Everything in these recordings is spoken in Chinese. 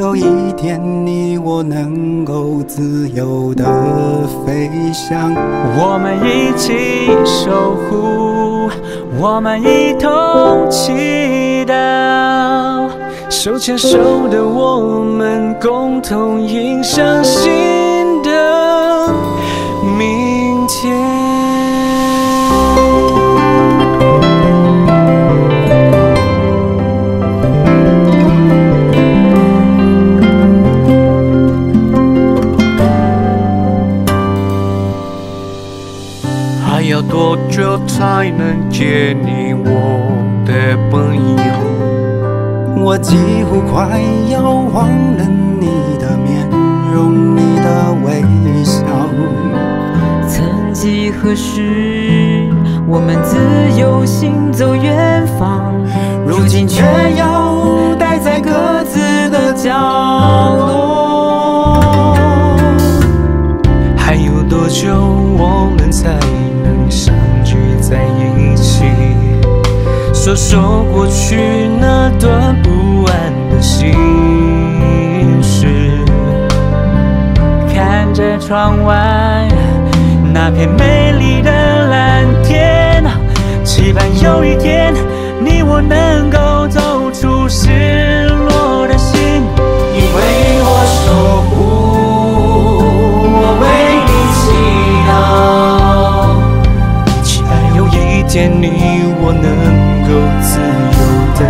有一天你我能够自由的飞翔。我们一起守护，我们一同祈祷，手牵手的我们共同迎向新几乎快要忘了你的面容，你的微笑。曾几何时，我们自由行走远方，如今却要窗外那片美丽的蓝天，期盼有一天你我能够走出失落的心，你为我守护，我为你祈祷。期盼有一天你，我能够自由的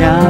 久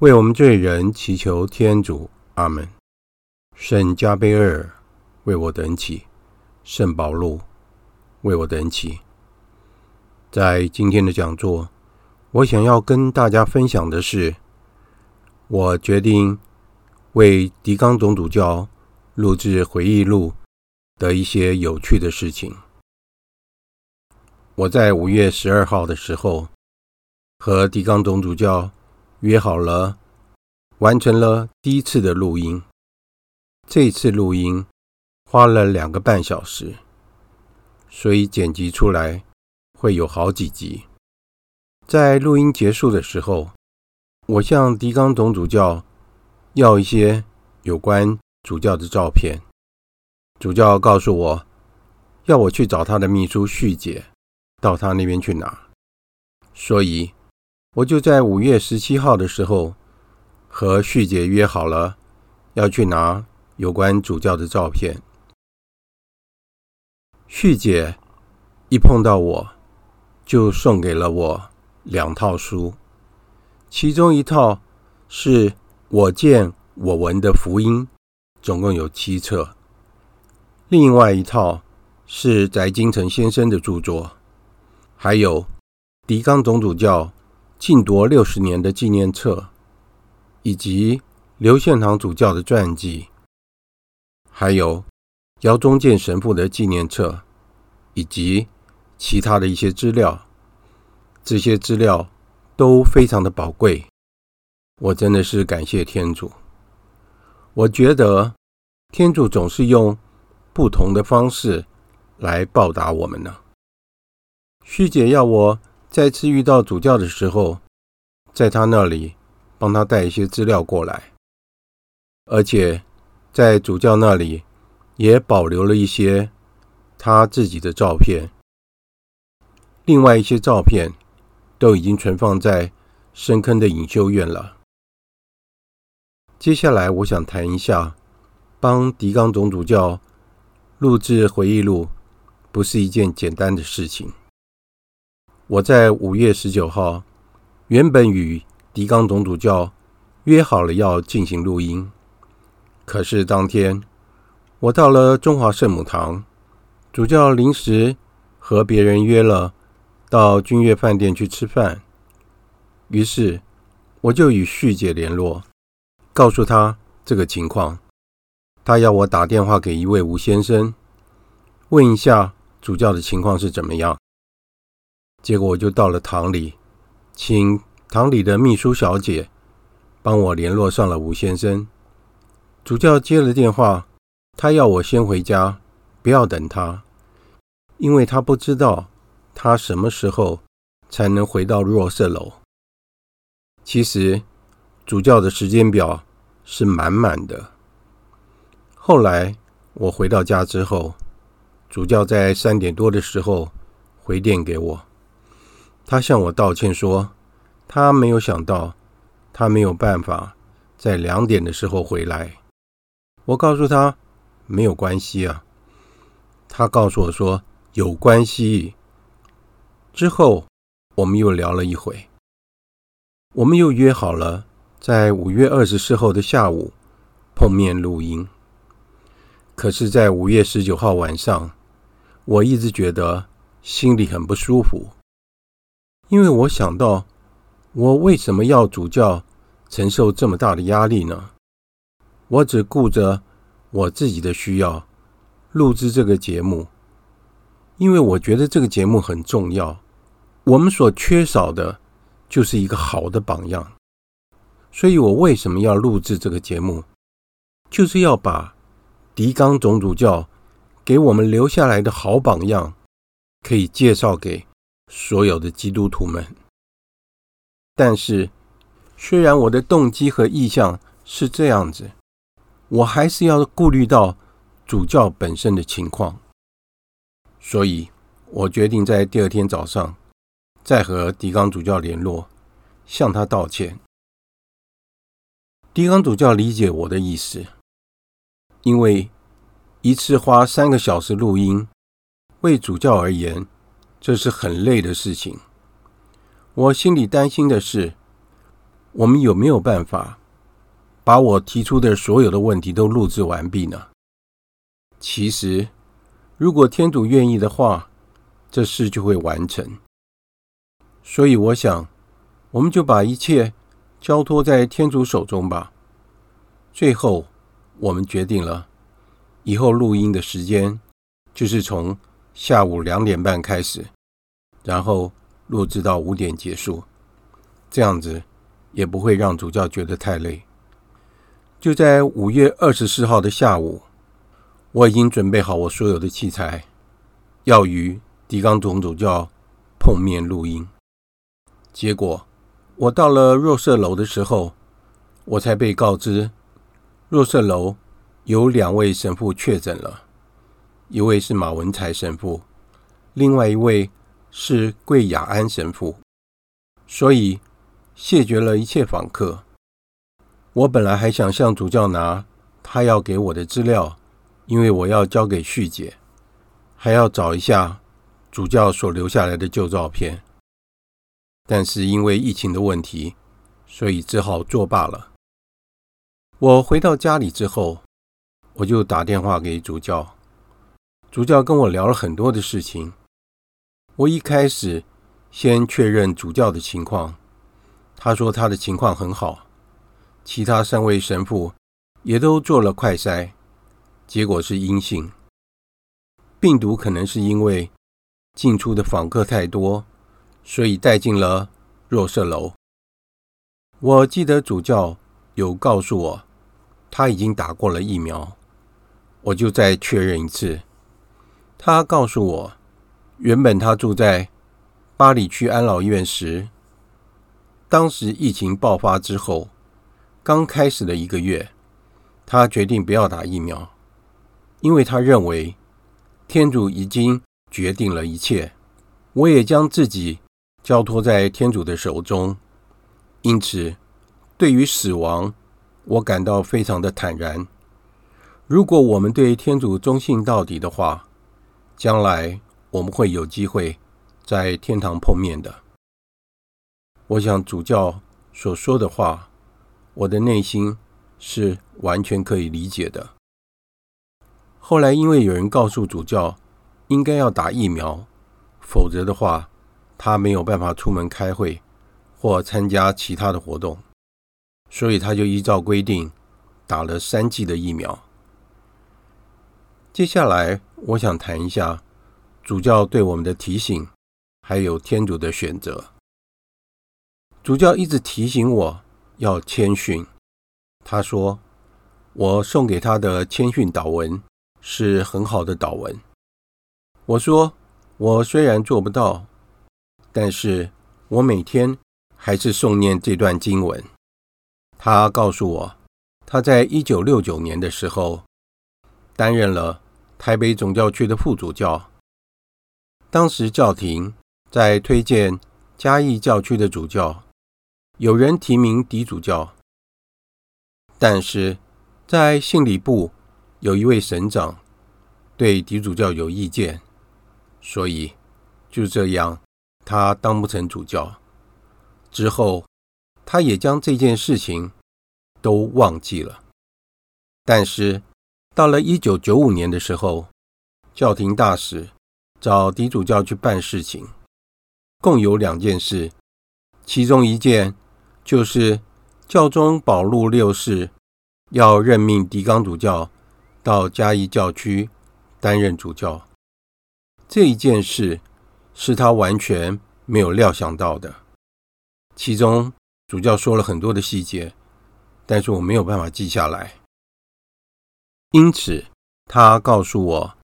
为我们罪人祈求天主，阿门。圣加贝尔为我等祈，圣保禄为我等祈。在今天的讲座，我想要跟大家分享的是，我决定为狄刚总主教录制回忆录的一些有趣的事情。我在五月十二号的时候和狄刚总主教。约好了，完成了第一次的录音。这次录音花了两个半小时，所以剪辑出来会有好几集。在录音结束的时候，我向狄刚总主教要一些有关主教的照片，主教告诉我，要我去找他的秘书旭姐，到他那边去拿。所以，我就在五月十七号的时候和旭姐约好了，要去拿有关主教的照片。旭姐一碰到我，就送给了我两套书，其中一套是我见我闻的福音，总共有七册；另外一套是翟金城先生的著作，还有狄刚总主教晋铎六十年的纪念册，以及刘献堂主教的传记，还有姚忠建神父的纪念册。以及其他的一些资料，这些资料都非常的宝贵。我真的是感谢天主。我觉得天主总是用不同的方式来报答我们呢。虚姐要我再次遇到主教的时候，在他那里帮他带一些资料过来，而且在主教那里也保留了一些。他自己的照片，另外一些照片都已经存放在深坑的隐修院了。接下来，我想谈一下，帮狄刚总主教录制回忆录不是一件简单的事情。我在五月十九号原本与狄刚总主教约好了要进行录音，可是当天我到了中华圣母堂。主教临时和别人约了到君悦饭店去吃饭，于是我就与旭姐联络，告诉她这个情况。她要我打电话给一位吴先生，问一下主教的情况是怎么样。结果我就到了堂里，请堂里的秘书小姐帮我联络上了吴先生。主教接了电话，他要我先回家。不要等他，因为他不知道他什么时候才能回到若瑟楼。其实主教的时间表是满满的。后来我回到家之后，主教在三点多的时候回电给我，他向我道歉说，他没有想到他没有办法在两点的时候回来。我告诉他没有关系啊。他告诉我说有关系。之后我们又聊了一会，我们又约好了在五月二十四号的下午碰面录音。可是，在五月十九号晚上，我一直觉得心里很不舒服，因为我想到我为什么要主教承受这么大的压力呢？我只顾着我自己的需要。录制这个节目，因为我觉得这个节目很重要。我们所缺少的就是一个好的榜样，所以我为什么要录制这个节目？就是要把狄刚总主教给我们留下来的好榜样，可以介绍给所有的基督徒们。但是，虽然我的动机和意向是这样子，我还是要顾虑到。主教本身的情况，所以我决定在第二天早上再和狄刚主教联络，向他道歉。狄刚主教理解我的意思，因为一次花三个小时录音，为主教而言，这是很累的事情。我心里担心的是，我们有没有办法把我提出的所有的问题都录制完毕呢？其实，如果天主愿意的话，这事就会完成。所以，我想，我们就把一切交托在天主手中吧。最后，我们决定了，以后录音的时间就是从下午两点半开始，然后录制到五点结束。这样子也不会让主教觉得太累。就在五月二十四号的下午。我已经准备好我所有的器材，要与狄刚总主教碰面录音。结果我到了若瑟楼的时候，我才被告知，若瑟楼有两位神父确诊了，一位是马文才神父，另外一位是贵雅安神父，所以谢绝了一切访客。我本来还想向主教拿他要给我的资料，因为我要交给续姐，还要找一下主教所留下来的旧照片，但是因为疫情的问题，所以只好作罢了。我回到家里之后，我就打电话给主教。主教跟我聊了很多的事情。我一开始先确认主教的情况，他说他的情况很好。其他三位神父也都做了快筛，结果是阴性。病毒可能是因为进出的访客太多，所以带进了若瑟楼。我记得主教有告诉我，他已经打过了疫苗，我就再确认一次。他告诉我，原本他住在巴里区安老院时，当时疫情爆发之后，刚开始的一个月，他决定不要打疫苗，因为他认为天主已经决定了一切，我也将自己交托在天主的手中，因此对于死亡，我感到非常的坦然。如果我们对天主忠信到底的话，将来我们会有机会在天堂碰面的。我想主教所说的话，我的内心是完全可以理解的。后来因为有人告诉主教应该要打疫苗，否则的话他没有办法出门开会或参加其他的活动。所以他就依照规定打了三剂的疫苗。接下来，我想谈一下主教对我们的提醒，还有天主的选择。主教一直提醒我要谦逊。他说，我送给他的谦逊祷文是很好的祷文。我说，我虽然做不到，但是我每天还是诵念这段经文。他告诉我，他在一九六九年的时候担任了台北总教区的副主教。当时教廷在推荐嘉义教区的主教，有人提名狄主教，但是在信理部有一位省长对狄主教有意见，所以就这样他当不成主教。之后。他也将这件事情都忘记了。但是到了一九九五年的时候，教廷大使找狄主教去办事情，共有两件事，其中一件就是教宗保禄六世要任命狄刚主教到嘉义教区担任主教。这一件事是他完全没有料想到的，其中。主教说了很多的细节，但是我没有办法记下来。因此，他告诉我，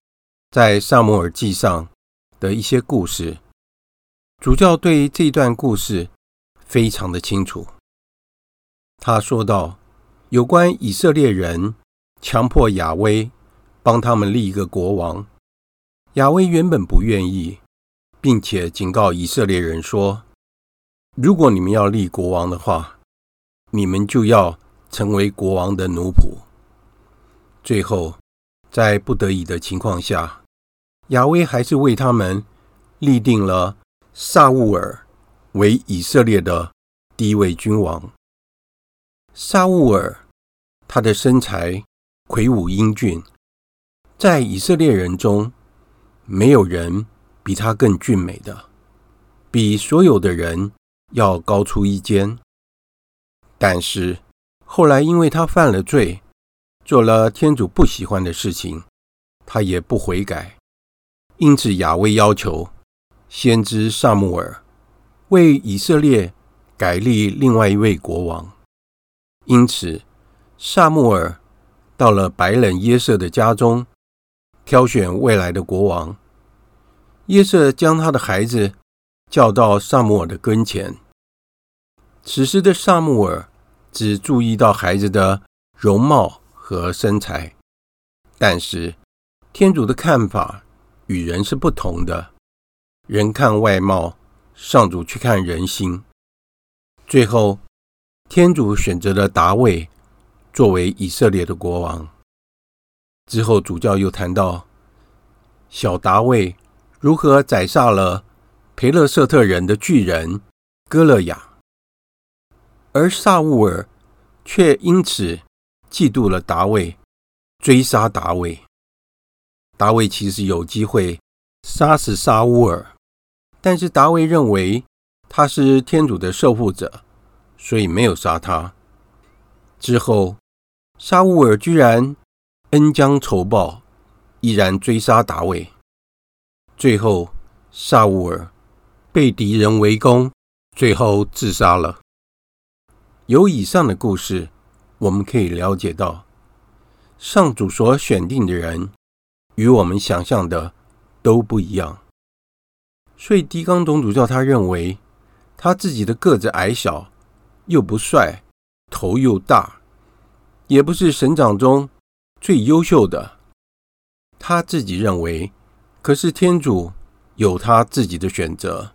在萨摩尔记上的一些故事，主教对这段故事非常的清楚。他说道，有关以色列人强迫亚威帮他们立一个国王，亚威原本不愿意，并且警告以色列人说。如果你们要立国王的话，你们就要成为国王的奴仆。最后，在不得已的情况下，亚威还是为他们立定了萨乌尔为以色列的第一位君王。萨乌尔，他的身材魁梧英俊，在以色列人中，没有人比他更俊美的，比所有的人。要高出一肩，但是后来因为他犯了罪，做了天主不喜欢的事情，他也不悔改，因此亚威要求先知撒母耳为以色列改立另外一位国王。因此，撒母耳到了白冷耶瑟的家中，挑选未来的国王。耶瑟将他的孩子。叫到撒母耳的跟前，此时的撒母耳只注意到孩子的容貌和身材，但是天主的看法与人是不同的。人看外貌，上主去看人心。最后，天主选择了达味作为以色列的国王。之后，主教又谈到小达味如何宰杀了培勒舍特人的巨人哥勒亚，而撒乌尔却因此嫉妒了达味，追杀达味。达味其实有机会杀死沙乌尔。但是达味认为他是天主的受护者，所以没有杀他。之后，沙乌尔居然恩将仇报，依然追杀达味。最后，沙乌尔被敌人围攻，最后自杀了。由以上的故事，我们可以了解到，上主所选定的人与我们想象的都不一样。所以，狄刚总主教他认为，他自己的个子矮小，又不帅，头又大，也不是神长中最优秀的。他自己认为，可是天主有他自己的选择，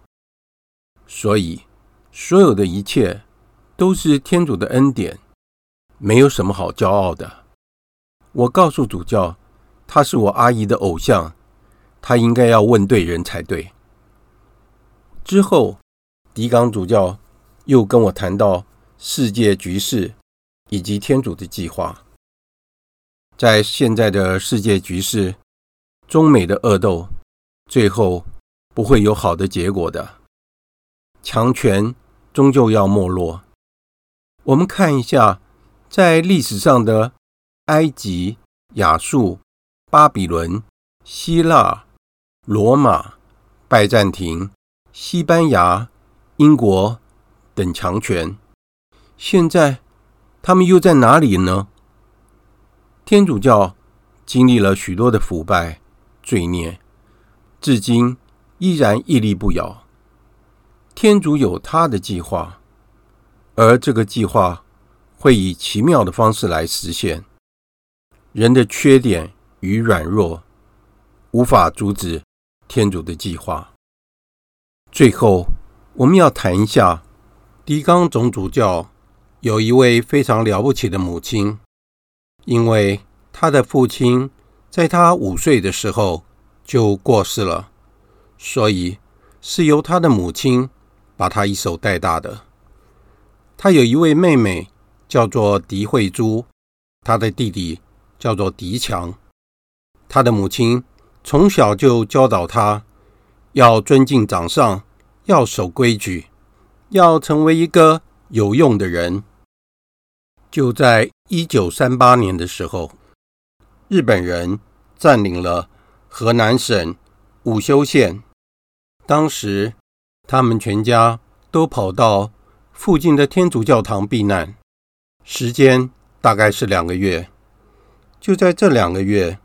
所以所有的一切都是天主的恩典，没有什么好骄傲的。我告诉主教，他是我阿姨的偶像，他应该要问对人才对。之后，狄刚主教又跟我谈到世界局势以及天主的计划。在现在的世界局势，中美的恶斗，最后不会有好的结果的。强权终究要没落。我们看一下，在历史上的埃及、亚述、巴比伦、希腊、罗马、拜占庭。西班牙、英国等强权，现在他们又在哪里呢？天主教经历了许多的腐败、罪孽，至今依然屹立不摇。天主有他的计划，而这个计划会以奇妙的方式来实现。人的缺点与软弱无法阻止天主的计划。最后，我们要谈一下狄刚总主教有一位非常了不起的母亲，因为他的父亲在他五岁的时候就过世了，所以是由他的母亲把他一手带大的。他有一位妹妹叫做狄慧珠，他的弟弟叫做狄强。他的母亲从小就教导他要尊敬长上。要守规矩，要成为一个有用的人。就在一九三八年的时候，日本人占领了河南省武修县。当时，他们全家都跑到附近的天主教堂避难，时间大概是两个月。就在这两个月，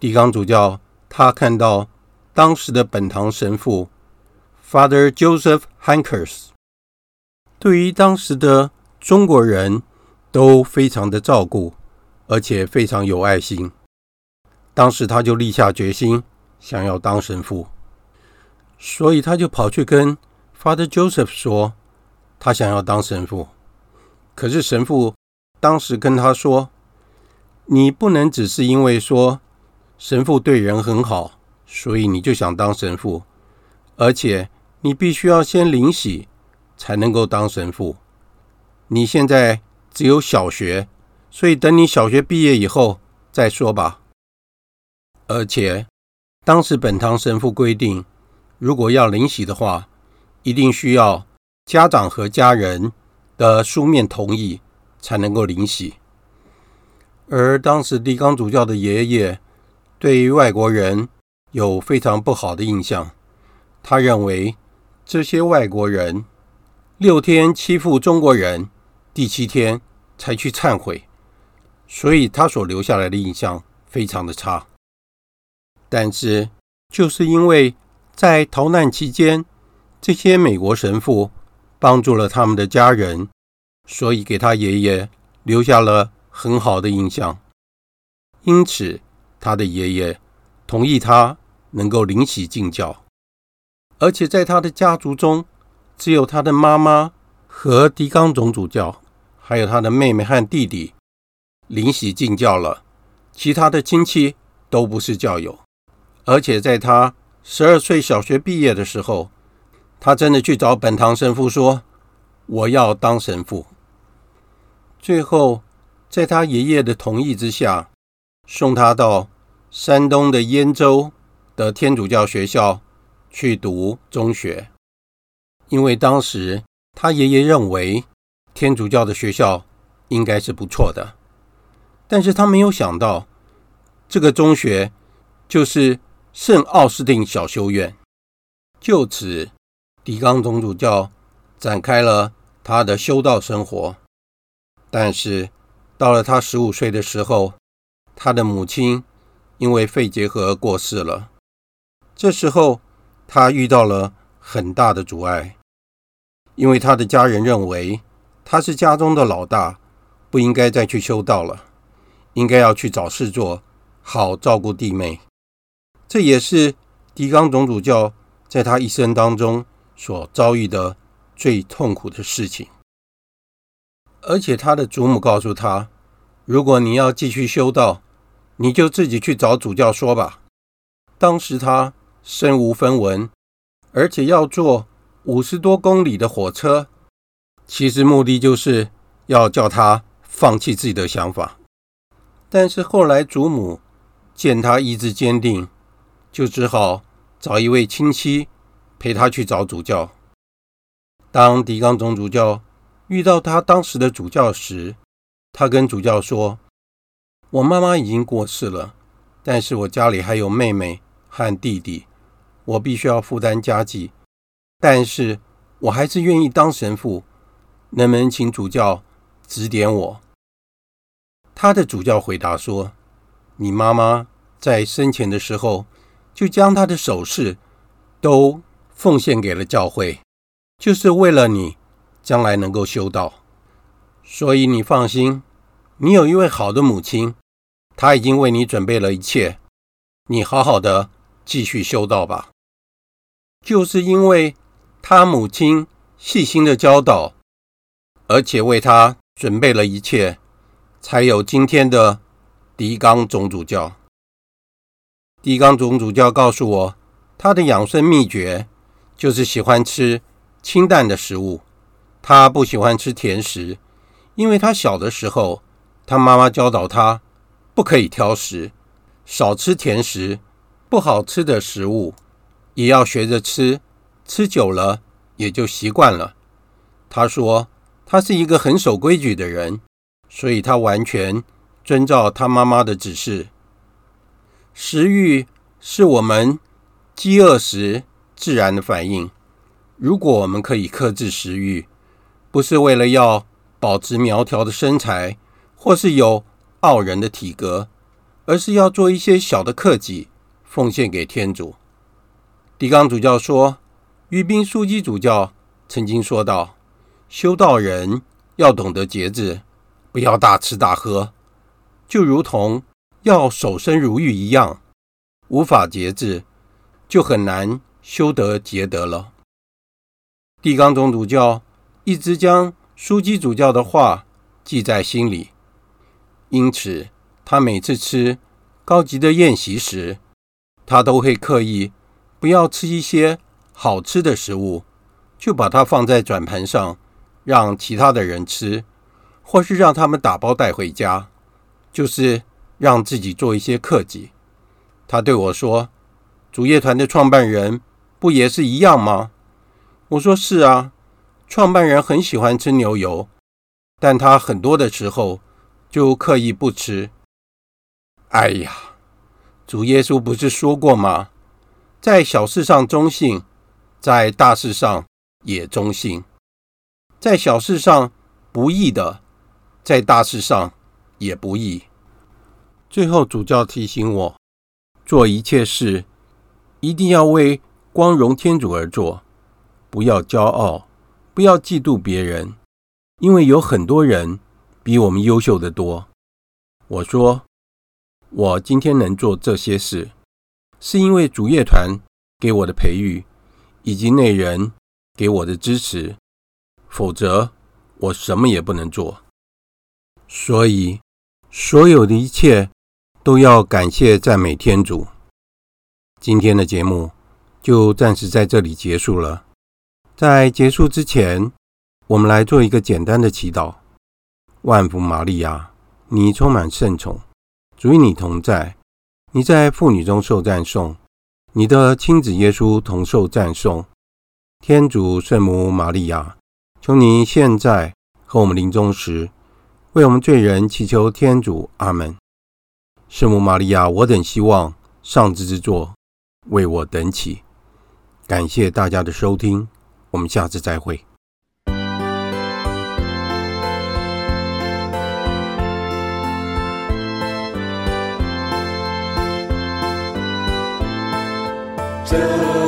狄刚主教他看到当时的本堂神父。Father Joseph Hankers 对于当时的中国人都非常的照顾，而且非常有爱心。当时他就立下决心，想要当神父，所以他就跑去跟 Father Joseph 说，他想要当神父。可是神父当时跟他说：“你不能只是因为说神父对人很好，所以你就想当神父，而且。”你必须要先领洗，才能够当神父。你现在只有小学，所以等你小学毕业以后再说吧。而且，当时本堂神父规定，如果要领洗的话，一定需要家长和家人的书面同意才能够领洗。而当时狄刚主教的爷爷对于外国人有非常不好的印象，他认为。这些外国人六天欺负中国人，第七天才去忏悔，所以他所留下来的印象非常的差。但是，就是因为在逃难期间，这些美国神父帮助了他们的家人，所以给他爷爷留下了很好的印象。因此，他的爷爷同意他能够领洗进教，而且在他的家族中，只有他的妈妈和狄刚总主教，还有他的妹妹和弟弟领洗进教了，其他的亲戚都不是教友。而且在他十二岁小学毕业的时候，他真的去找本堂神父说：“我要当神父。”最后，在他爷爷的同意之下，送他到山东的鄢州的天主教学校去读中学，因为当时他爷爷认为天主教的学校应该是不错的，但是他没有想到这个中学就是。圣奥斯定小修院，就此，狄刚总主教展开了他的修道生活。但是，到了他十五岁的时候，他的母亲因为肺结核过世了。这时候，他遇到了很大的阻碍，因为他的家人认为他是家中的老大，不应该再去修道了，应该要去找事做，好照顾弟妹。这也是狄刚总主教在他一生当中所遭遇的最痛苦的事情。而且他的祖母告诉他：“如果你要继续修道，你就自己去找主教说吧。”当时他身无分文，而且要坐五十多公里的火车，其实目的就是要叫他放弃自己的想法。但是后来祖母见他意志坚定。就只好找一位亲戚陪他去找主教。当狄刚总主教遇到他当时的主教时，他跟主教说：“我妈妈已经过世了，但是我家里还有妹妹和弟弟，我必须要负担家计，但是我还是愿意当神父，能不能请主教指点我？”他的主教回答说：“你妈妈在生前的时候。”就将她的首饰都奉献给了教会，就是为了你将来能够修道。所以你放心，你有一位好的母亲，她已经为你准备了一切。你好好的继续修道吧。就是因为他母亲细心的教导，而且为他准备了一切，才有今天的狄刚总主教。狄刚总主教告诉我，他的养生秘诀就是喜欢吃清淡的食物，他不喜欢吃甜食，因为他小的时候，他妈妈教导他不可以挑食，少吃甜食，不好吃的食物也要学着吃，吃久了也就习惯了。他说他是一个很守规矩的人，所以他完全遵照他妈妈的指示。食欲是我们饥饿时自然的反应。如果我们可以克制食欲，不是为了要保持苗条的身材，或是有傲人的体格，而是要做一些小的克己，奉献给天主。狄刚主教说，于宾枢机主教曾经说道：“修道人要懂得节制，不要大吃大喝，就如同……”要守身如玉一样，无法节制，就很难修得节德了。狄刚总主教一直将枢机主教的话记在心里，因此他每次吃高级的宴席时，他都会刻意不要吃一些好吃的食物，就把它放在转盘上，让其他的人吃，或是让他们打包带回家，就是。让自己做一些克己。他对我说：“主业团的创办人不也是一样吗？”我说：“是啊，创办人很喜欢吃牛油，但他很多的时候就刻意不吃。”哎呀，主耶稣不是说过吗？在小事上忠信，在大事上也忠信；在小事上不义的，在大事上也不义。最后，主教提醒我，做一切事一定要为光荣天主而做，不要骄傲，不要嫉妒别人，因为有很多人比我们优秀得多。我说，我今天能做这些事，是因为主乐团给我的培育，以及那人给我的支持，否则我什么也不能做。所以，所有的一切都要感谢赞美天主。今天的节目就暂时在这里结束了。在结束之前，我们来做一个简单的祈祷。万福玛利亚，你充满圣宠，主与你同在，你在妇女中受赞颂，你的亲子耶稣同受赞颂。天主圣母玛利亚，求你现在和我们临终时，为我们罪人祈求天主。阿门。圣母玛利亚，我等希望上智之作为我等祈。感谢大家的收听。我们下次再会。这